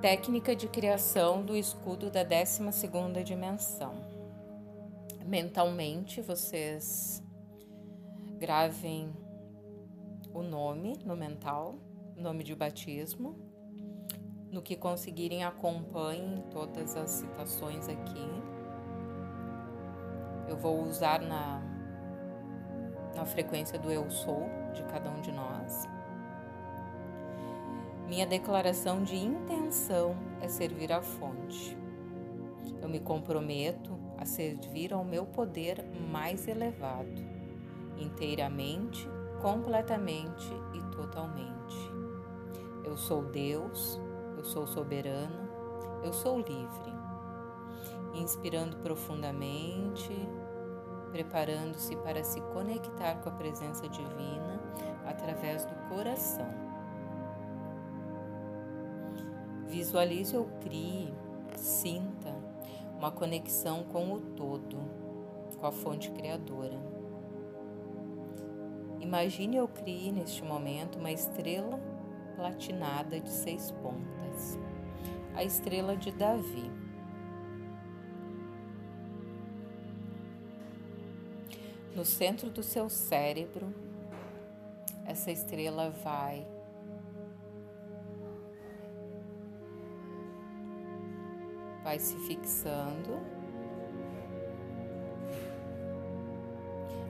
Técnica de criação do escudo da 12 segunda dimensão. Mentalmente, vocês gravem o nome no mental, nome de batismo. No que conseguirem, acompanhem todas as citações aqui. Eu vou usar na, na frequência do eu sou de cada um de nós. Minha declaração de intenção é servir à fonte. Eu me comprometo a servir ao meu poder mais elevado, inteiramente, completamente e totalmente. Eu sou Deus, eu sou soberano, eu sou livre. Inspirando profundamente, preparando-se para se conectar com a presença divina através do coração. Visualize ou crie, sinta uma conexão com o todo, com a fonte criadora. Imagine ou crie neste momento uma estrela platinada de seis pontas, a estrela de Davi. No centro do seu cérebro, essa estrela vai vai se fixando.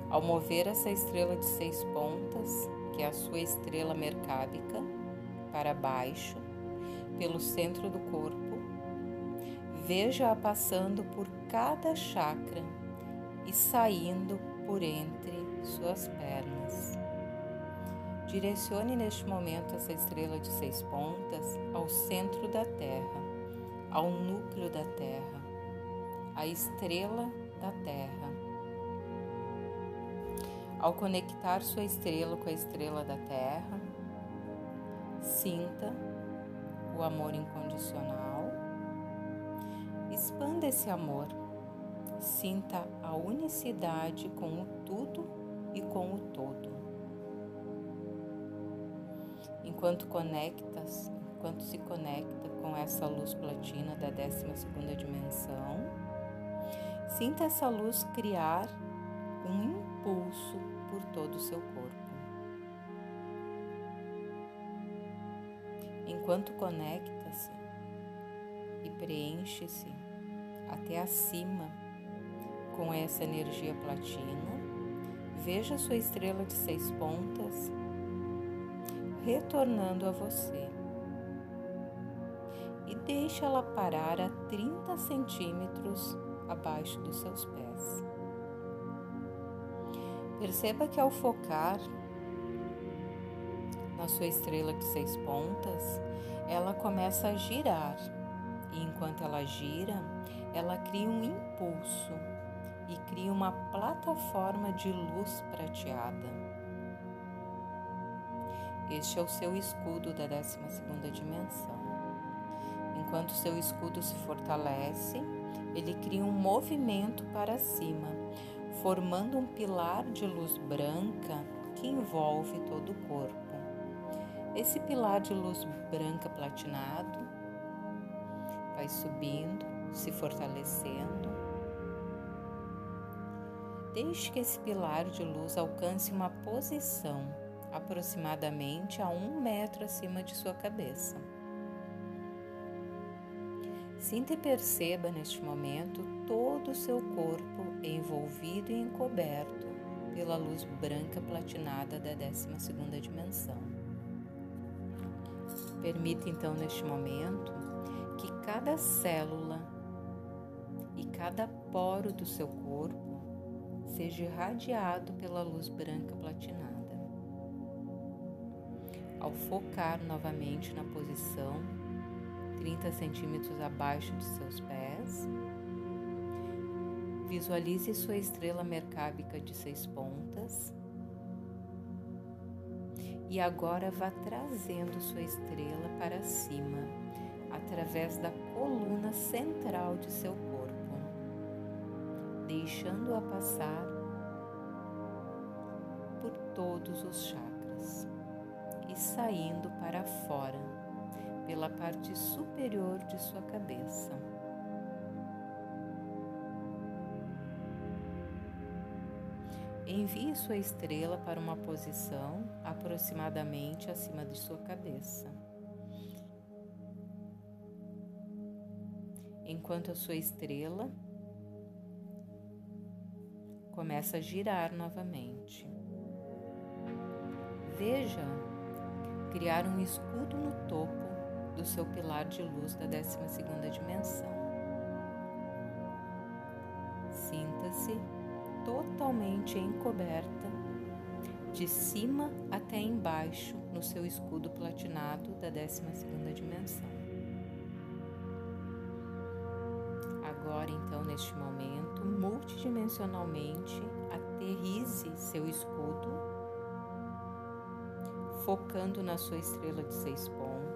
Ao mover essa estrela de seis pontas, que é a sua estrela mercábica, para baixo, pelo centro do corpo, veja-a passando por cada chakra e saindo por entre suas pernas. Direcione neste momento essa estrela de seis pontas ao centro da Terra ao núcleo da Terra, a estrela da Terra. Ao conectar sua estrela com a estrela da Terra, sinta o amor incondicional, expanda esse amor, sinta a unicidade com o tudo e com o todo. Enquanto conectas, enquanto se conecta com essa luz platina da 12ª dimensão. Sinta essa luz criar um impulso por todo o seu corpo. Enquanto conecta-se e preenche-se até acima com essa energia platina, veja sua estrela de seis pontas retornando a você e deixe ela parar a 30 centímetros abaixo dos seus pés. Perceba que ao focar na sua estrela de seis pontas, ela começa a girar e enquanto ela gira, ela cria um impulso e cria uma plataforma de luz prateada. Este é o seu escudo da 12 segunda dimensão. Enquanto seu escudo se fortalece, ele cria um movimento para cima, formando um pilar de luz branca que envolve todo o corpo. Esse pilar de luz branca platinado vai subindo, se fortalecendo. Deixe que esse pilar de luz alcance uma posição aproximadamente a um metro acima de sua cabeça. Sinta e perceba neste momento todo o seu corpo envolvido e encoberto pela luz branca platinada da 12 dimensão. Permita então neste momento que cada célula e cada poro do seu corpo seja irradiado pela luz branca platinada. Ao focar novamente na posição 30 centímetros abaixo de seus pés. Visualize sua estrela mercábica de seis pontas. E agora vá trazendo sua estrela para cima, através da coluna central de seu corpo, deixando-a passar por todos os chakras e saindo para fora pela parte superior de sua cabeça. Envie sua estrela para uma posição aproximadamente acima de sua cabeça. Enquanto a sua estrela começa a girar novamente. Veja criar um escudo no topo do seu pilar de luz da 12 dimensão. Sinta-se totalmente encoberta, de cima até embaixo, no seu escudo platinado da 12 dimensão. Agora, então, neste momento, multidimensionalmente, aterrize seu escudo, focando na sua estrela de seis pontas,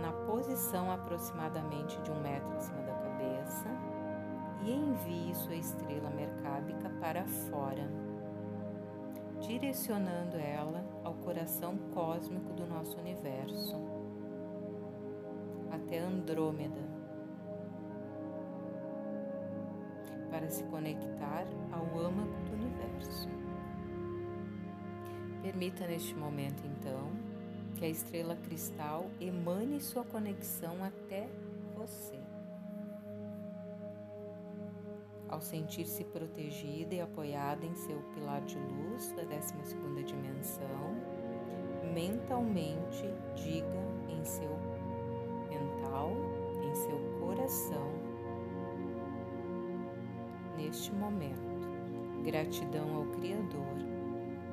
na posição aproximadamente de um metro acima da cabeça e envie sua estrela mercábica para fora, direcionando ela ao coração cósmico do nosso universo, até Andrômeda, para se conectar ao âmago do universo. Permita neste momento, então, que a estrela cristal emane sua conexão até você. ao sentir-se protegida e apoiada em seu pilar de luz da 12 dimensão, mentalmente diga em seu mental, em seu coração, neste momento, gratidão ao Criador,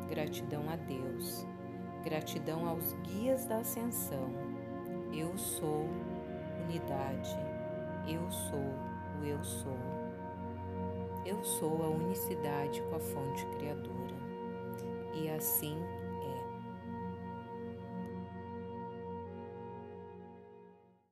gratidão a Deus, gratidão aos guias da ascensão. Eu sou unidade, eu sou o eu sou. Eu sou a unicidade com a fonte criadora. E assim